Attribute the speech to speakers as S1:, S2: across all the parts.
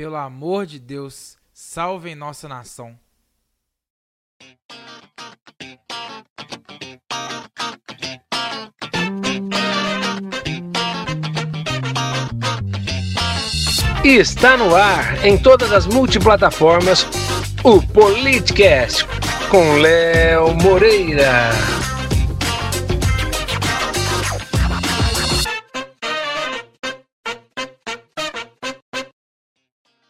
S1: Pelo amor de Deus, salvem nossa nação.
S2: E está no ar, em todas as multiplataformas, o Politcast, com Léo Moreira.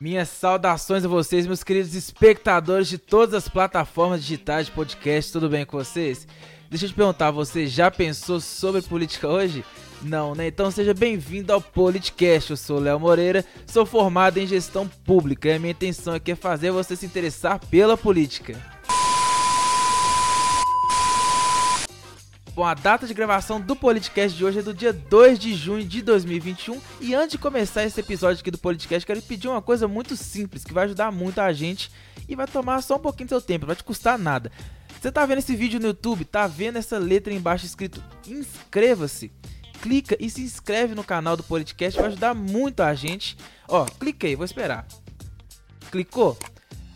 S1: Minhas saudações a vocês, meus queridos espectadores de todas as plataformas digitais de podcast, tudo bem com vocês? Deixa eu te perguntar, você já pensou sobre política hoje? Não, né? Então seja bem-vindo ao Politicast. Eu sou Léo Moreira, sou formado em gestão pública e a minha intenção aqui é fazer você se interessar pela política. Bom, a data de gravação do Politicast de hoje é do dia 2 de junho de 2021. E antes de começar esse episódio aqui do Politicast, quero pedir uma coisa muito simples que vai ajudar muito a gente e vai tomar só um pouquinho do seu tempo, não vai te custar nada. Você tá vendo esse vídeo no YouTube, tá vendo essa letra embaixo escrito inscreva-se? clica e se inscreve no canal do Politicast, vai ajudar muito a gente. Ó, cliquei, vou esperar. Clicou?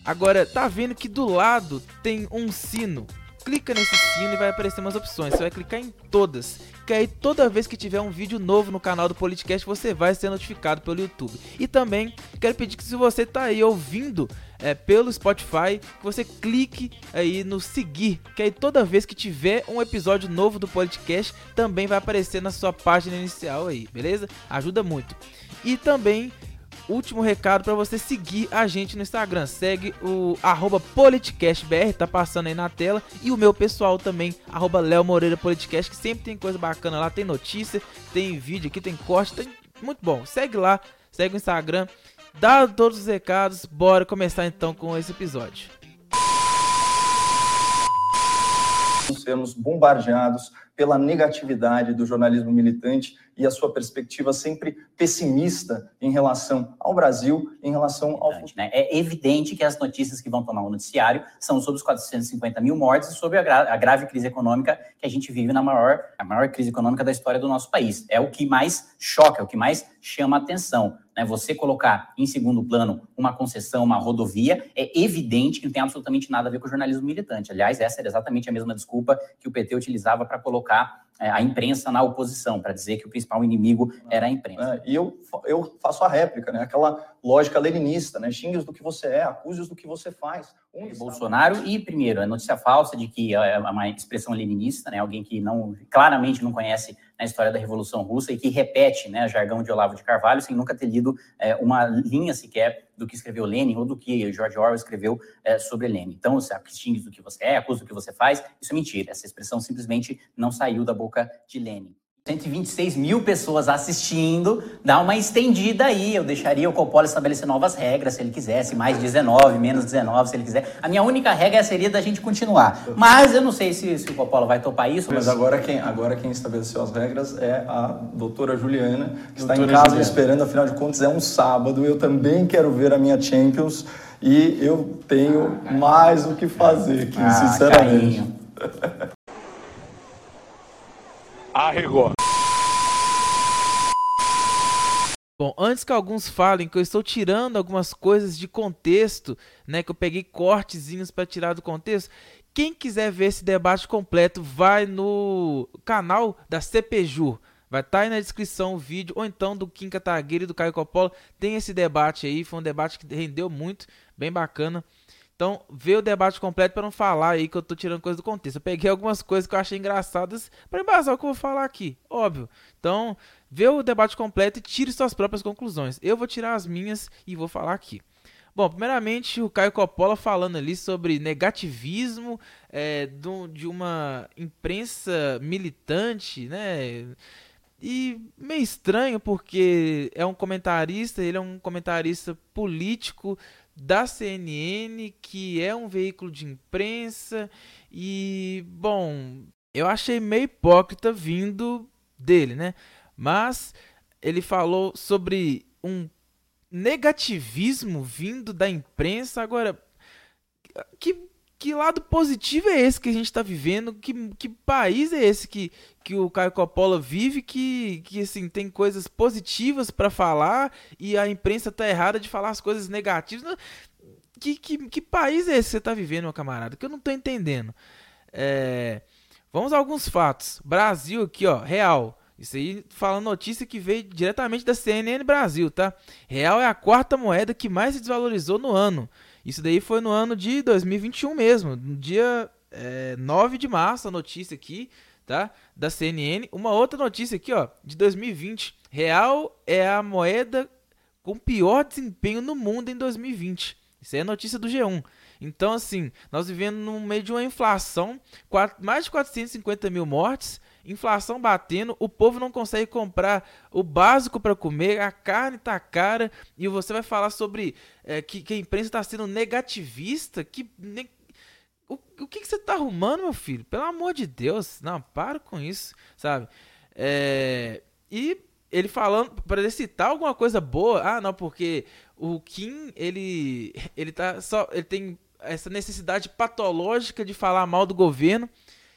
S1: Agora, tá vendo que do lado tem um sino. Clica nesse sino e vai aparecer umas opções. Você vai clicar em todas. Que aí toda vez que tiver um vídeo novo no canal do Politicast, você vai ser notificado pelo YouTube. E também quero pedir que se você tá aí ouvindo é, pelo Spotify, que você clique aí no seguir, que aí toda vez que tiver um episódio novo do podcast, também vai aparecer na sua página inicial aí, beleza? Ajuda muito. E também último recado para você seguir a gente no Instagram. Segue o arroba politicastbr, tá passando aí na tela. E o meu pessoal também, arroba Léo Moreira Politicast, que sempre tem coisa bacana lá. Tem notícia, tem vídeo aqui, tem corte, tem muito bom. Segue lá, segue o Instagram. Dado todos os recados, bora começar então com esse episódio.
S3: Sermos bombardeados pela negatividade do jornalismo militante e a sua perspectiva sempre pessimista em relação ao Brasil, em relação ao futuro.
S4: Né? É evidente que as notícias que vão tomar o noticiário são sobre os 450 mil mortes e sobre a, gra a, grave crise econômica que a gente vive na maior, a maior crise econômica da história do nosso país. É o que mais choca, é o que mais chama a atenção. Né? Você colocar em segundo plano uma concessão, uma rodovia, é evidente que não tem absolutamente nada a ver com o jornalismo militante. Aliás, essa era exatamente a mesma desculpa que o PT utilizava para colocar a imprensa na oposição, para dizer que o principal inimigo era a imprensa.
S3: É, e eu, eu faço a réplica, né? aquela lógica leninista, né? xingue-os do que você é, acuse-os do que você faz.
S4: Um Bolsonaro e, primeiro, a notícia falsa de que é uma expressão leninista, né? alguém que não claramente não conhece a história da Revolução Russa e que repete né, o jargão de Olavo de Carvalho sem nunca ter lido é, uma linha sequer do que escreveu Lenin ou do que George Orwell escreveu é, sobre Lenin. Então, você xingue do que você é, acusa do que você faz, isso é mentira. Essa expressão simplesmente não saiu da boca de Lenin. 126 mil pessoas assistindo, dá uma estendida aí. Eu deixaria o Coppola estabelecer novas regras, se ele quisesse, mais 19, menos 19, se ele quiser. A minha única regra seria da gente continuar. Mas eu não sei se, se o Coppola vai topar isso.
S3: Mas, mas, agora, quem, agora quem estabeleceu as regras é a doutora Juliana, que doutora está em casa Juliana. esperando, afinal de contas é um sábado. Eu também quero ver a minha Champions e eu tenho mais o que fazer aqui, ah, sinceramente.
S2: Arregou.
S1: Bom, antes que alguns falem que eu estou tirando algumas coisas de contexto, né, que eu peguei cortezinhos para tirar do contexto, quem quiser ver esse debate completo, vai no canal da CPJU. Vai estar tá aí na descrição o vídeo, ou então do Kim Kataguiri e do Caio Coppola. Tem esse debate aí, foi um debate que rendeu muito, bem bacana. Então, vê o debate completo para não falar aí que eu tô tirando coisa do contexto. Eu peguei algumas coisas que eu achei engraçadas para embasar o que eu vou falar aqui, óbvio. Então, vê o debate completo e tire suas próprias conclusões. Eu vou tirar as minhas e vou falar aqui. Bom, primeiramente o Caio Coppola falando ali sobre negativismo é, de uma imprensa militante, né? E meio estranho porque é um comentarista, ele é um comentarista político da CNN, que é um veículo de imprensa, e bom, eu achei meio hipócrita vindo dele, né? Mas ele falou sobre um negativismo vindo da imprensa. Agora, que, que lado positivo é esse que a gente está vivendo? Que, que país é esse que, que o Caio Coppola vive que, que assim, tem coisas positivas para falar e a imprensa tá errada de falar as coisas negativas? Que, que, que país é esse que você está vivendo, meu camarada? Que eu não estou entendendo. É... Vamos a alguns fatos. Brasil aqui, ó, real. Isso aí falando notícia que veio diretamente da CNN Brasil, tá? Real é a quarta moeda que mais se desvalorizou no ano. Isso daí foi no ano de 2021 mesmo, no dia é, 9 de março, a notícia aqui, tá? Da CNN. Uma outra notícia aqui, ó, de 2020. Real é a moeda com pior desempenho no mundo em 2020. Isso é notícia do G1. Então, assim, nós vivendo no meio de uma inflação, mais de 450 mil mortes, inflação batendo, o povo não consegue comprar o básico para comer, a carne tá cara, e você vai falar sobre é, que, que, a imprensa está sendo negativista, que ne... o, o que, que você tá arrumando, meu filho? Pelo amor de Deus, não, para com isso, sabe? É... E ele falando para citar alguma coisa boa, ah, não, porque o Kim ele ele tá só ele tem essa necessidade patológica de falar mal do governo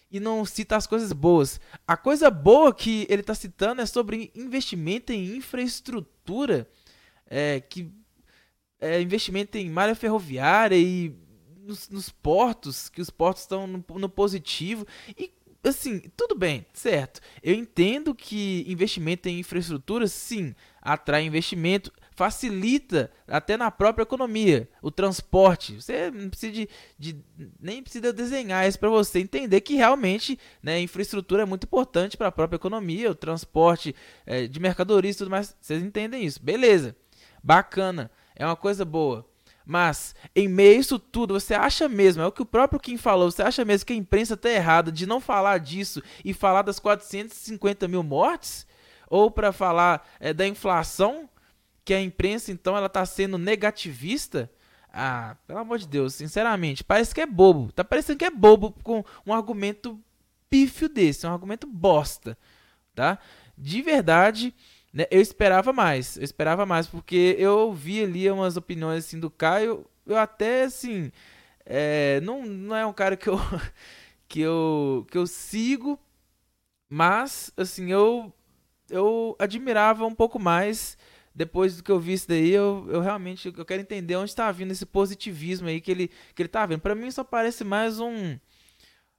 S1: e não cita as coisas boas. A coisa boa que ele está citando é sobre investimento em infraestrutura, é, que é, investimento em malha ferroviária e nos, nos portos, que os portos estão no, no positivo. E assim, tudo bem, certo. Eu entendo que investimento em infraestrutura, sim, atrai investimento, facilita até na própria economia, o transporte. Você não precisa de, de nem precisa desenhar isso para você entender que realmente né, a infraestrutura é muito importante para a própria economia, o transporte é, de mercadorias e tudo mais. Vocês entendem isso? Beleza, bacana, é uma coisa boa. Mas, em meio a isso tudo, você acha mesmo, é o que o próprio Kim falou, você acha mesmo que a imprensa está errada de não falar disso e falar das 450 mil mortes? Ou para falar é, da inflação que a imprensa então ela tá sendo negativista, ah, pelo amor de Deus, sinceramente, parece que é bobo. Tá parecendo que é bobo com um argumento pífio desse, um argumento bosta, tá? De verdade, né, eu esperava mais, eu esperava mais, porque eu vi ali umas opiniões assim do Caio, eu até assim, é, não, não é um cara que eu, que eu, que eu sigo, mas assim, eu, eu admirava um pouco mais depois do que eu vi isso daí, eu, eu realmente eu quero entender onde está vindo esse positivismo aí que ele, que ele tá vendo. Para mim só parece mais um,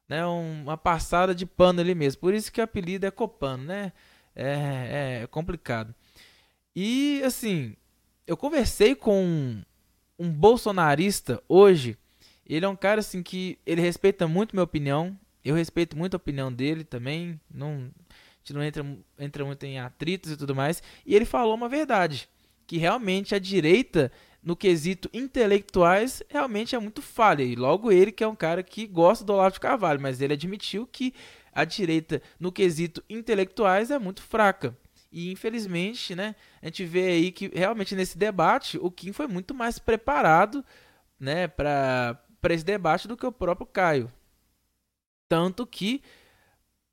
S1: né, um, uma passada de pano ali mesmo. Por isso que o apelido é Copano, né? É, é complicado. E assim, eu conversei com um, um bolsonarista hoje. Ele é um cara assim que ele respeita muito minha opinião. Eu respeito muito a opinião dele também. Não gente não entra, entra muito em atritos e tudo mais. E ele falou uma verdade, que realmente a direita, no quesito intelectuais, realmente é muito falha. E logo ele, que é um cara que gosta do Olavo de Carvalho, mas ele admitiu que a direita, no quesito intelectuais, é muito fraca. E infelizmente, né, a gente vê aí que realmente nesse debate o Kim foi muito mais preparado, né, para esse debate do que o próprio Caio. Tanto que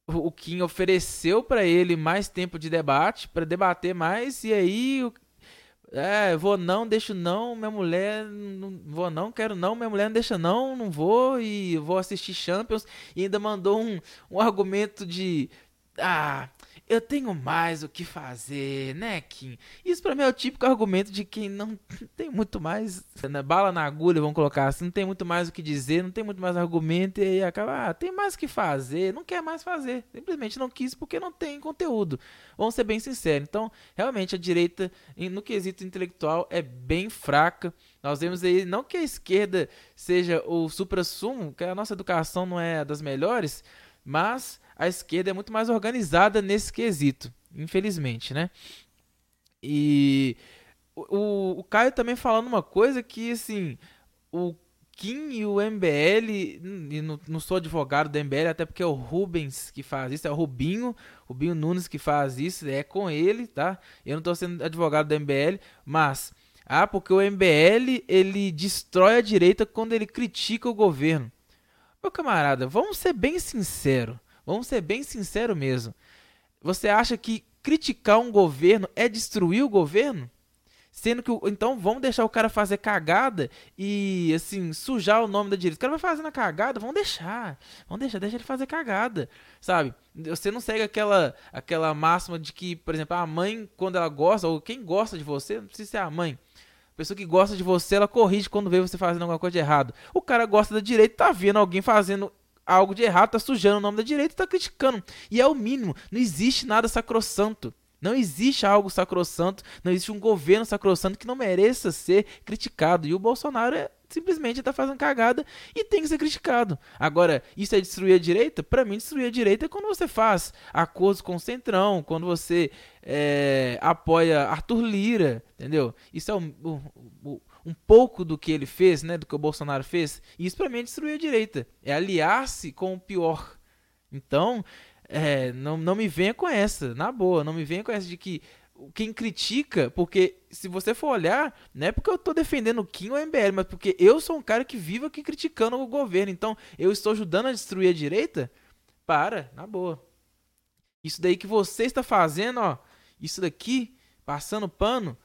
S1: o Kim ofereceu para ele mais tempo de debate, para debater mais, e aí é, vou não, deixo não, minha mulher, não vou não, quero não, minha mulher não deixa não, não vou, e vou assistir Champions, e ainda mandou um, um argumento de, ah, eu tenho mais o que fazer, né, Kim? Isso para mim é o típico argumento de quem não tem muito mais né, bala na agulha, vamos colocar assim, não tem muito mais o que dizer, não tem muito mais argumento e aí acaba, ah, tem mais o que fazer, não quer mais fazer, simplesmente não quis porque não tem conteúdo. Vamos ser bem sinceros. Então, realmente a direita no quesito intelectual é bem fraca. Nós vemos aí não que a esquerda seja o supra-sumo, que a nossa educação não é das melhores, mas a esquerda é muito mais organizada nesse quesito, infelizmente, né? E o, o Caio também falando uma coisa que, assim, o Kim e o MBL, e não, não, sou advogado do MBL, até porque é o Rubens que faz isso, é o Rubinho, Rubinho Nunes que faz isso, é com ele, tá? Eu não estou sendo advogado do MBL, mas, ah, porque o MBL, ele destrói a direita quando ele critica o governo. Meu camarada, vamos ser bem sinceros. Vamos ser bem sinceros mesmo. Você acha que criticar um governo é destruir o governo? Sendo que, então, vamos deixar o cara fazer cagada e, assim, sujar o nome da direita. O cara vai fazendo a cagada, vamos deixar. Vamos deixar, deixa ele fazer cagada, sabe? Você não segue aquela, aquela máxima de que, por exemplo, a mãe, quando ela gosta, ou quem gosta de você, não precisa ser a mãe. A pessoa que gosta de você, ela corrige quando vê você fazendo alguma coisa de errado. O cara gosta da direita, tá vendo alguém fazendo algo de errado, tá sujando o nome da direita e tá criticando. E é o mínimo. Não existe nada sacrossanto. Não existe algo sacrossanto, não existe um governo sacrossanto que não mereça ser criticado. E o Bolsonaro é, simplesmente está fazendo cagada e tem que ser criticado. Agora, isso é destruir a direita? Para mim, destruir a direita é quando você faz acordos com o Centrão, quando você é, apoia Arthur Lira, entendeu? Isso é um, um, um, pouco do que ele fez, né? Do que o Bolsonaro fez. Isso para mim é destruir a direita. É aliar-se com o pior. Então, é, não, não me venha com essa, na boa, não me venha com essa de que quem critica, porque se você for olhar, não é porque eu estou defendendo o Kim ou o MBL, mas porque eu sou um cara que vive aqui criticando o governo, então eu estou ajudando a destruir a direita? Para, na boa. Isso daí que você está fazendo, ó, isso daqui, passando pano,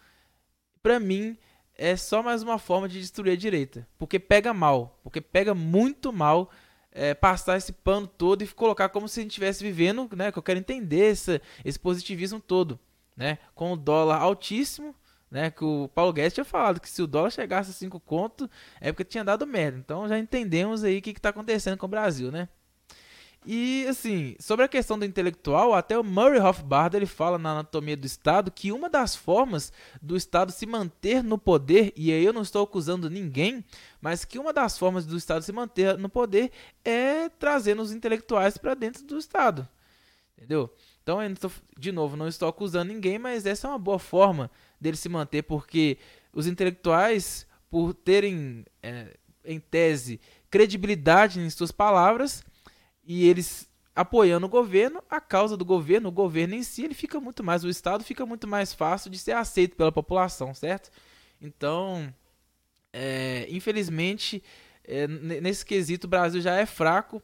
S1: pra mim é só mais uma forma de destruir a direita, porque pega mal, porque pega muito mal é, passar esse pano todo e colocar como se a gente estivesse vivendo, né? Que eu quero entender esse, positivismo todo, né? Com o dólar altíssimo, né? Que o Paulo Guedes tinha falado que se o dólar chegasse a 5 conto, é porque tinha dado merda. Então já entendemos aí o que está acontecendo com o Brasil, né? E assim, sobre a questão do intelectual, até o Murray Rothbard ele fala na Anatomia do Estado que uma das formas do Estado se manter no poder, e aí eu não estou acusando ninguém, mas que uma das formas do Estado se manter no poder é trazendo os intelectuais para dentro do Estado. Entendeu? Então, estou, de novo, não estou acusando ninguém, mas essa é uma boa forma dele se manter, porque os intelectuais, por terem, é, em tese, credibilidade em suas palavras, e eles apoiando o governo, a causa do governo, o governo em si, ele fica muito mais, o Estado fica muito mais fácil de ser aceito pela população, certo? Então, é, infelizmente, é, nesse quesito, o Brasil já é fraco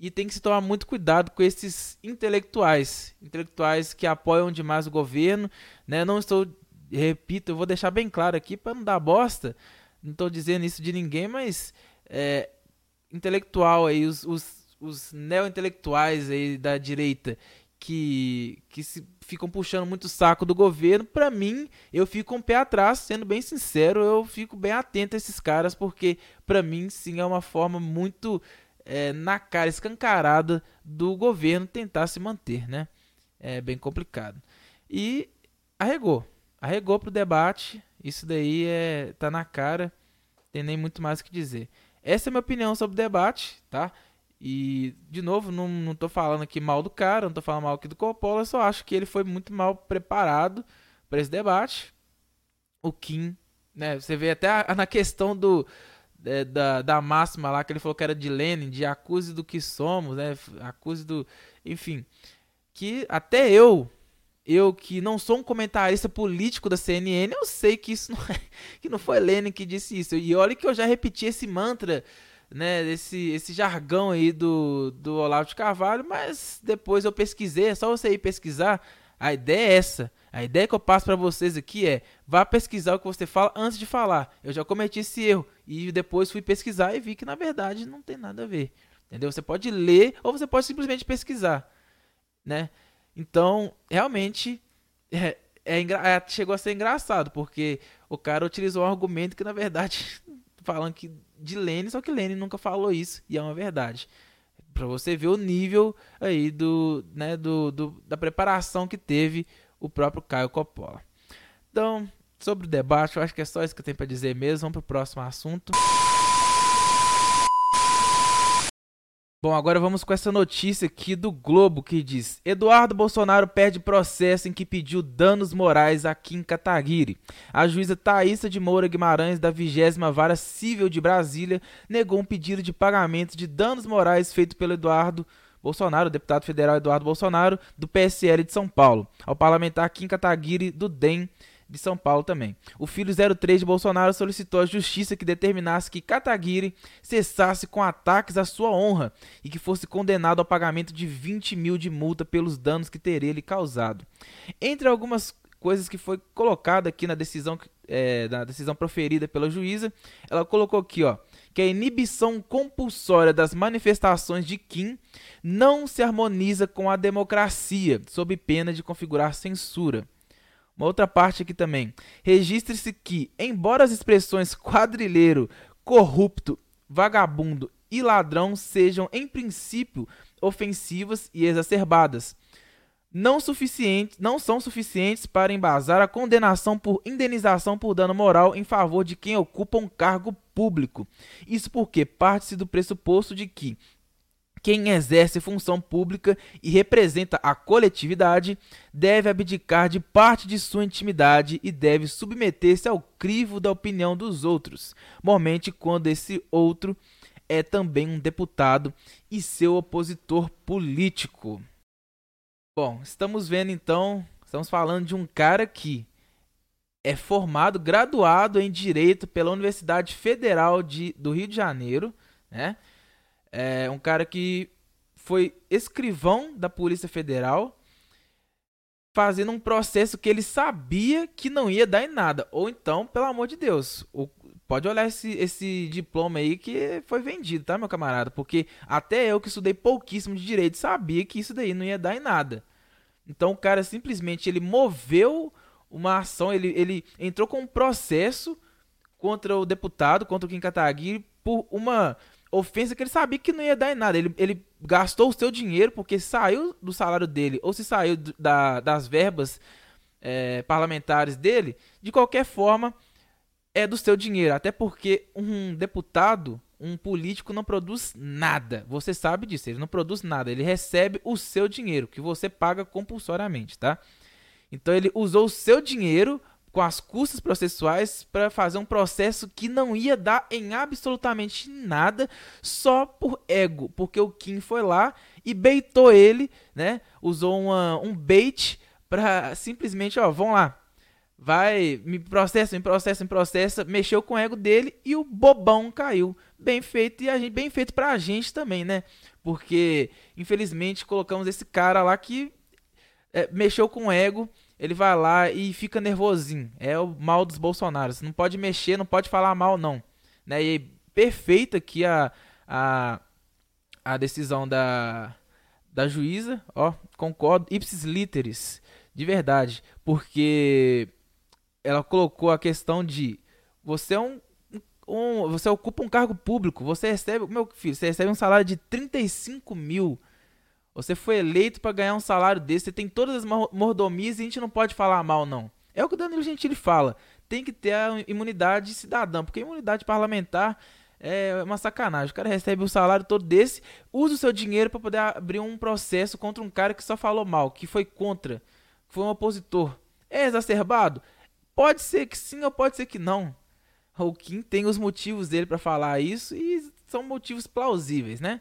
S1: e tem que se tomar muito cuidado com esses intelectuais, intelectuais que apoiam demais o governo, né? Não estou, repito, eu vou deixar bem claro aqui para não dar bosta, não estou dizendo isso de ninguém, mas é, intelectual aí, os, os os neo-intelectuais aí da direita que, que se ficam puxando muito o saco do governo, para mim, eu fico um pé atrás, sendo bem sincero, eu fico bem atento a esses caras, porque para mim, sim, é uma forma muito é, na cara, escancarada do governo tentar se manter, né? É bem complicado. E arregou, arregou pro debate, isso daí é, tá na cara, tem nem muito mais o que dizer. Essa é a minha opinião sobre o debate, tá? E, de novo, não, não tô falando aqui mal do cara, não tô falando mal aqui do Coppola, só acho que ele foi muito mal preparado para esse debate. O Kim, né? Você vê até a, na questão do é, da, da máxima lá que ele falou que era de Lenin, de acuse do que somos, né? Acuse do. Enfim. Que até eu, eu que não sou um comentarista político da CNN, eu sei que isso não é, que não foi Lenin que disse isso. E olha que eu já repeti esse mantra né, esse, esse jargão aí do, do Olavo de Carvalho, mas depois eu pesquisei, é só você ir pesquisar. A ideia é essa. A ideia que eu passo para vocês aqui é: vá pesquisar o que você fala antes de falar. Eu já cometi esse erro e depois fui pesquisar e vi que na verdade não tem nada a ver. Entendeu? Você pode ler ou você pode simplesmente pesquisar, né? Então, realmente é, é, é chegou a ser engraçado, porque o cara utilizou um argumento que na verdade falando que de Lênin, só que Lênin nunca falou isso e é uma verdade. Para você ver o nível aí do, né, do, do, da preparação que teve o próprio Caio Coppola. Então, sobre o debate, eu acho que é só isso que eu tenho para dizer mesmo. Vamos para o próximo assunto. Bom, agora vamos com essa notícia aqui do Globo que diz: Eduardo Bolsonaro perde processo em que pediu danos morais a Kim Kataguiri. A juíza Thaisa de Moura Guimarães, da 20 Vara Civil de Brasília, negou um pedido de pagamento de danos morais feito pelo Eduardo Bolsonaro, deputado federal Eduardo Bolsonaro, do PSL de São Paulo, ao parlamentar Kim Kataguiri, do DEM de São Paulo também. O filho 03 de Bolsonaro solicitou à justiça que determinasse que Kataguiri cessasse com ataques à sua honra e que fosse condenado ao pagamento de 20 mil de multa pelos danos que teria ele causado. Entre algumas coisas que foi colocada aqui na decisão é, da decisão proferida pela juíza, ela colocou aqui, ó, que a inibição compulsória das manifestações de Kim não se harmoniza com a democracia, sob pena de configurar censura. Uma outra parte aqui também. Registre-se que, embora as expressões quadrilheiro, corrupto, vagabundo e ladrão sejam, em princípio, ofensivas e exacerbadas, não, suficiente, não são suficientes para embasar a condenação por indenização por dano moral em favor de quem ocupa um cargo público. Isso porque parte-se do pressuposto de que quem exerce função pública e representa a coletividade deve abdicar de parte de sua intimidade e deve submeter-se ao crivo da opinião dos outros, momente quando esse outro é também um deputado e seu opositor político. Bom, estamos vendo então, estamos falando de um cara que é formado, graduado em Direito pela Universidade Federal de, do Rio de Janeiro, né? É um cara que foi escrivão da Polícia Federal, fazendo um processo que ele sabia que não ia dar em nada. Ou então, pelo amor de Deus, pode olhar esse, esse diploma aí que foi vendido, tá, meu camarada? Porque até eu que estudei pouquíssimo de direito sabia que isso daí não ia dar em nada. Então o cara simplesmente ele moveu uma ação, ele, ele entrou com um processo contra o deputado, contra o Kim Kataguiri, por uma ofensa que ele sabia que não ia dar em nada. Ele, ele gastou o seu dinheiro porque saiu do salário dele ou se saiu da, das verbas é, parlamentares dele, de qualquer forma é do seu dinheiro. Até porque um deputado um político não produz nada. Você sabe disso, ele não produz nada. Ele recebe o seu dinheiro, que você paga compulsoriamente, tá? Então ele usou o seu dinheiro com as custas processuais para fazer um processo que não ia dar em absolutamente nada só por ego, porque o Kim foi lá e beitou ele, né? Usou uma, um bait para simplesmente, ó, vão lá, vai, me processa, me processa, me processa, mexeu com o ego dele e o bobão caiu. Bem feito e a gente, bem feito pra gente também, né? Porque infelizmente colocamos esse cara lá que é, mexeu com o ego, ele vai lá e fica nervosinho. É o mal dos bolsonaros. Não pode mexer, não pode falar mal não, né? E perfeita aqui a a a decisão da da juíza, ó, concordo, ipsis literis, de verdade, porque ela colocou a questão de você é um, um, você ocupa um cargo público, você recebe, meu filho, você recebe um salário de 35 mil. Você foi eleito para ganhar um salário desse, você tem todas as mordomias e a gente não pode falar mal, não. É o que o Danilo Gentili fala. Tem que ter a imunidade cidadã, porque a imunidade parlamentar é uma sacanagem. O cara recebe o salário todo desse, usa o seu dinheiro para poder abrir um processo contra um cara que só falou mal, que foi contra, que foi um opositor. É exacerbado? Pode ser que sim ou pode ser que não. O Kim tem os motivos dele para falar isso e são motivos plausíveis, né?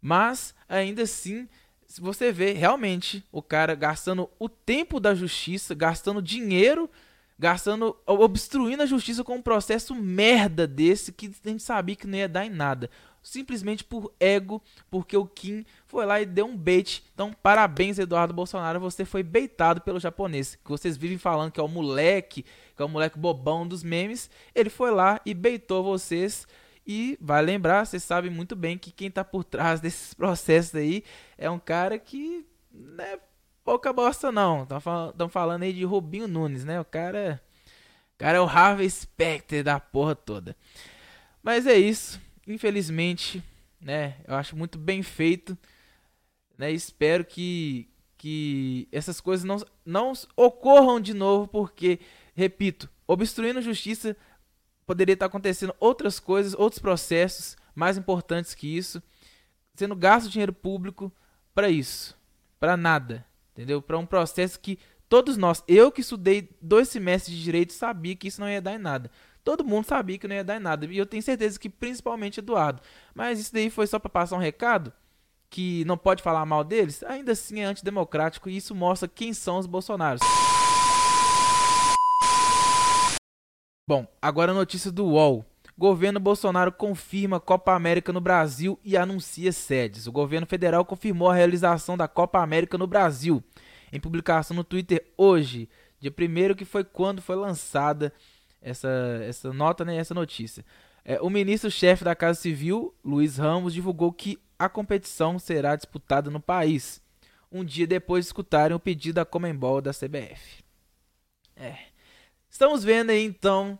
S1: Mas ainda assim, se você vê realmente o cara gastando o tempo da justiça, gastando dinheiro, gastando, obstruindo a justiça com um processo merda desse que a gente sabia que não ia dar em nada simplesmente por ego, porque o Kim foi lá e deu um bait. Então, parabéns, Eduardo Bolsonaro, você foi beitado pelo japonês, que vocês vivem falando que é o moleque, que é o moleque bobão dos memes. Ele foi lá e beitou vocês. E vai lembrar, vocês sabem muito bem que quem tá por trás desses processos aí é um cara que não é pouca bosta não. Estão falando aí de Rubinho Nunes, né? O cara, o cara é o Harvey Specter da porra toda. Mas é isso infelizmente, né, eu acho muito bem feito, né, espero que, que essas coisas não, não ocorram de novo, porque, repito, obstruindo justiça poderia estar acontecendo outras coisas, outros processos mais importantes que isso, sendo gasto dinheiro público para isso, para nada, entendeu? Para um processo que todos nós, eu que estudei dois semestres de direito, sabia que isso não ia dar em nada. Todo mundo sabia que não ia dar em nada. E eu tenho certeza que principalmente Eduardo. Mas isso daí foi só para passar um recado que não pode falar mal deles. Ainda assim é antidemocrático e isso mostra quem são os bolsonaros. Bom, agora a notícia do UOL. Governo Bolsonaro confirma Copa América no Brasil e anuncia sedes. O governo federal confirmou a realização da Copa América no Brasil. Em publicação no Twitter hoje, dia 1 que foi quando foi lançada essa, essa nota, né, essa notícia. É, o ministro-chefe da Casa Civil, Luiz Ramos, divulgou que a competição será disputada no país, um dia depois de escutarem o pedido da Comembol da CBF. É. Estamos vendo aí então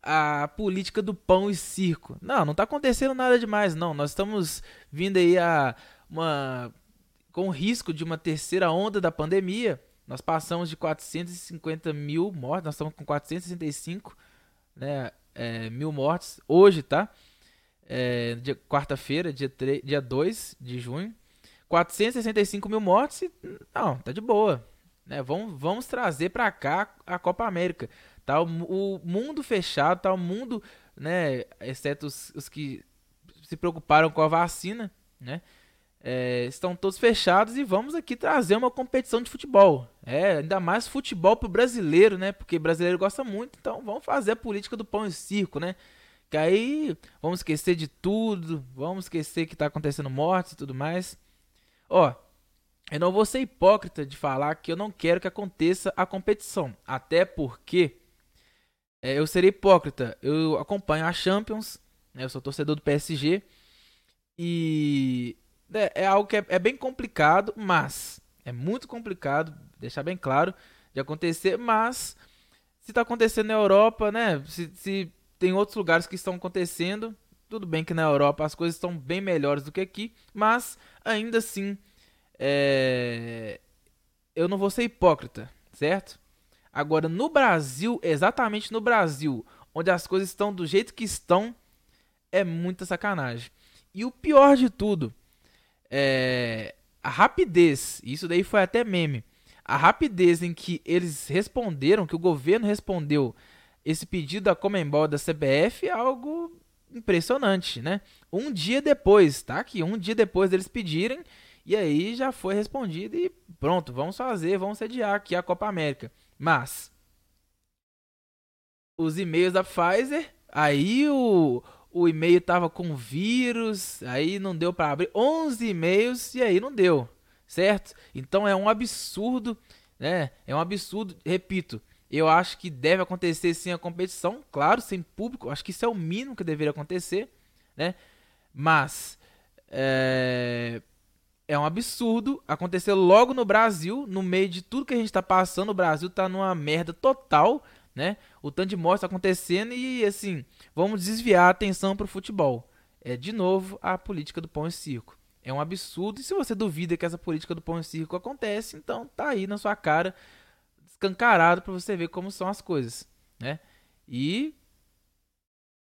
S1: a política do pão e circo. Não, não está acontecendo nada demais, não. Nós estamos vindo aí a uma com risco de uma terceira onda da pandemia. Nós passamos de 450 mil mortes, nós estamos com 465 né, é, mil mortes hoje, tá? É, quarta-feira, dia, dia 2 de junho. 465 mil mortes, não, tá de boa. Né? Vamos, vamos trazer para cá a Copa América. Tá o, o, mundo fechado, tá o mundo, né, exceto os, os que se preocuparam com a vacina, né? É, estão todos fechados e vamos aqui trazer uma competição de futebol. É, ainda mais futebol pro brasileiro, né? Porque brasileiro gosta muito, então vamos fazer a política do pão e circo, né? Que aí vamos esquecer de tudo, vamos esquecer que tá acontecendo mortes e tudo mais. Ó, eu não vou ser hipócrita de falar que eu não quero que aconteça a competição, até porque é, eu seria hipócrita. Eu acompanho a Champions, né, eu sou torcedor do PSG e é, é algo que é, é, bem complicado, mas é muito complicado, deixar bem claro, de acontecer, mas se está acontecendo na Europa, né? Se, se, tem outros lugares que estão acontecendo, tudo bem que na Europa as coisas estão bem melhores do que aqui, mas ainda assim é... eu não vou ser hipócrita, certo? Agora no Brasil, exatamente no Brasil, onde as coisas estão do jeito que estão, é muita sacanagem. E o pior de tudo, é, a rapidez, isso daí foi até meme, a rapidez em que eles responderam, que o governo respondeu esse pedido da Comembol da CBF é algo impressionante, né? Um dia depois, tá aqui, um dia depois deles pedirem, e aí já foi respondido e pronto, vamos fazer, vamos sediar aqui a Copa América. Mas os e-mails da Pfizer, aí o, o e-mail tava com vírus, aí não deu para abrir 11 e-mails e aí não deu, certo? Então é um absurdo, né? É um absurdo, repito. Eu acho que deve acontecer sim a competição, claro, sem público. Acho que isso é o mínimo que deveria acontecer, né? Mas é, é um absurdo acontecer logo no Brasil, no meio de tudo que a gente está passando. O Brasil está numa merda total, né? O tanto de morte tá acontecendo e assim, vamos desviar a atenção para o futebol. É de novo a política do pão e circo. É um absurdo e se você duvida que essa política do pão e circo acontece, então tá aí na sua cara, escancarado para você ver como são as coisas, né? E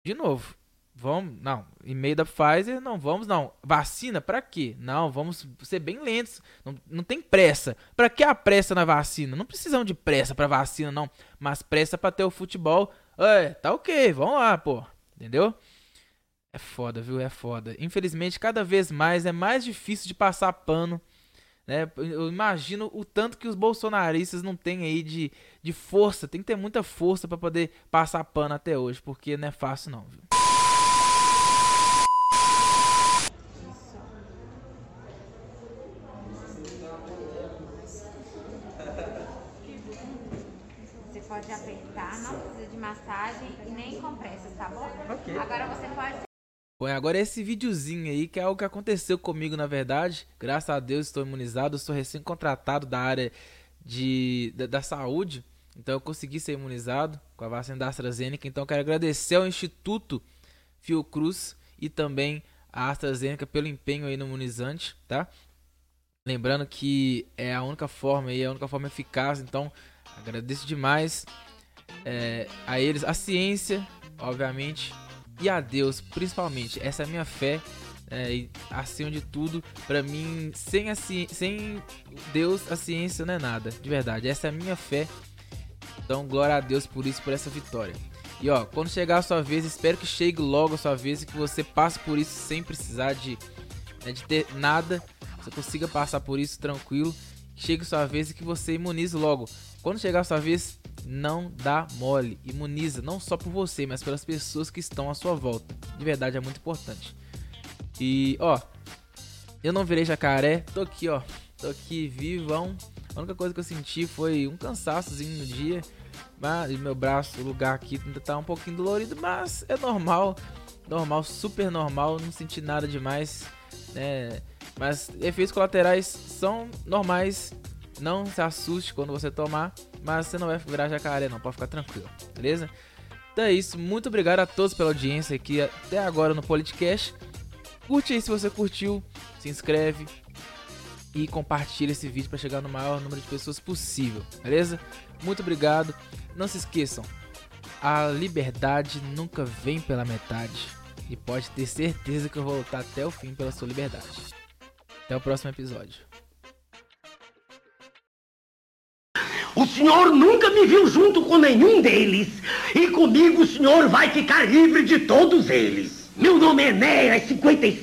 S1: de novo, Vamos, não, e-mail da Pfizer, não, vamos não. Vacina, para quê? Não, vamos ser bem lentos, não, não tem pressa. Para que a pressa na vacina? Não precisamos de pressa para vacina, não, mas pressa para ter o futebol. É, tá ok, vamos lá, pô, entendeu? É foda, viu? É foda. Infelizmente, cada vez mais é mais difícil de passar pano. Né? Eu imagino o tanto que os bolsonaristas não têm aí de, de força. Tem que ter muita força para poder passar pano até hoje, porque não é fácil, não, viu?
S5: pode apertar, não precisa de massagem e nem compressas, tá bom? Ok. Agora você pode.
S1: Bom, agora esse videozinho aí, que é o que aconteceu comigo, na verdade. Graças a Deus estou imunizado, sou recém-contratado da área de, da, da, saúde. Então eu consegui ser imunizado com a vacina da AstraZeneca. Então eu quero agradecer ao Instituto Fiocruz e também a AstraZeneca pelo empenho aí no imunizante, tá? Lembrando que é a única forma aí, é a única forma eficaz, então Agradeço demais é, a eles, a ciência, obviamente, e a Deus, principalmente. Essa é a minha fé. É, e acima de tudo, para mim, sem, a sem Deus, a ciência não é nada, de verdade. Essa é a minha fé. Então, glória a Deus por isso, por essa vitória. E ó, quando chegar a sua vez, espero que chegue logo a sua vez e que você passe por isso sem precisar de, né, de ter nada. Você consiga passar por isso tranquilo. Chegue a sua vez e que você imunize logo. Quando chegar a sua vez, não dá mole. Imuniza não só por você, mas pelas pessoas que estão à sua volta. De verdade é muito importante. E ó, eu não virei jacaré, tô aqui, ó. Tô aqui vivão. A única coisa que eu senti foi um cansaçozinho no dia. Mas meu braço, o lugar aqui ainda tá um pouquinho dolorido, mas é normal. Normal, super normal, não senti nada demais. Né? Mas efeitos colaterais são normais. Não se assuste quando você tomar, mas você não vai virar jacaré não, pode ficar tranquilo, beleza? Então é isso, muito obrigado a todos pela audiência aqui até agora no Politicast. Curte aí se você curtiu, se inscreve e compartilha esse vídeo para chegar no maior número de pessoas possível, beleza? Muito obrigado. Não se esqueçam, a liberdade nunca vem pela metade. E pode ter certeza que eu vou lutar até o fim pela sua liberdade. Até o próximo episódio.
S6: O senhor nunca me viu junto com nenhum deles. E comigo o senhor vai ficar livre de todos eles. Meu nome é Enéas 56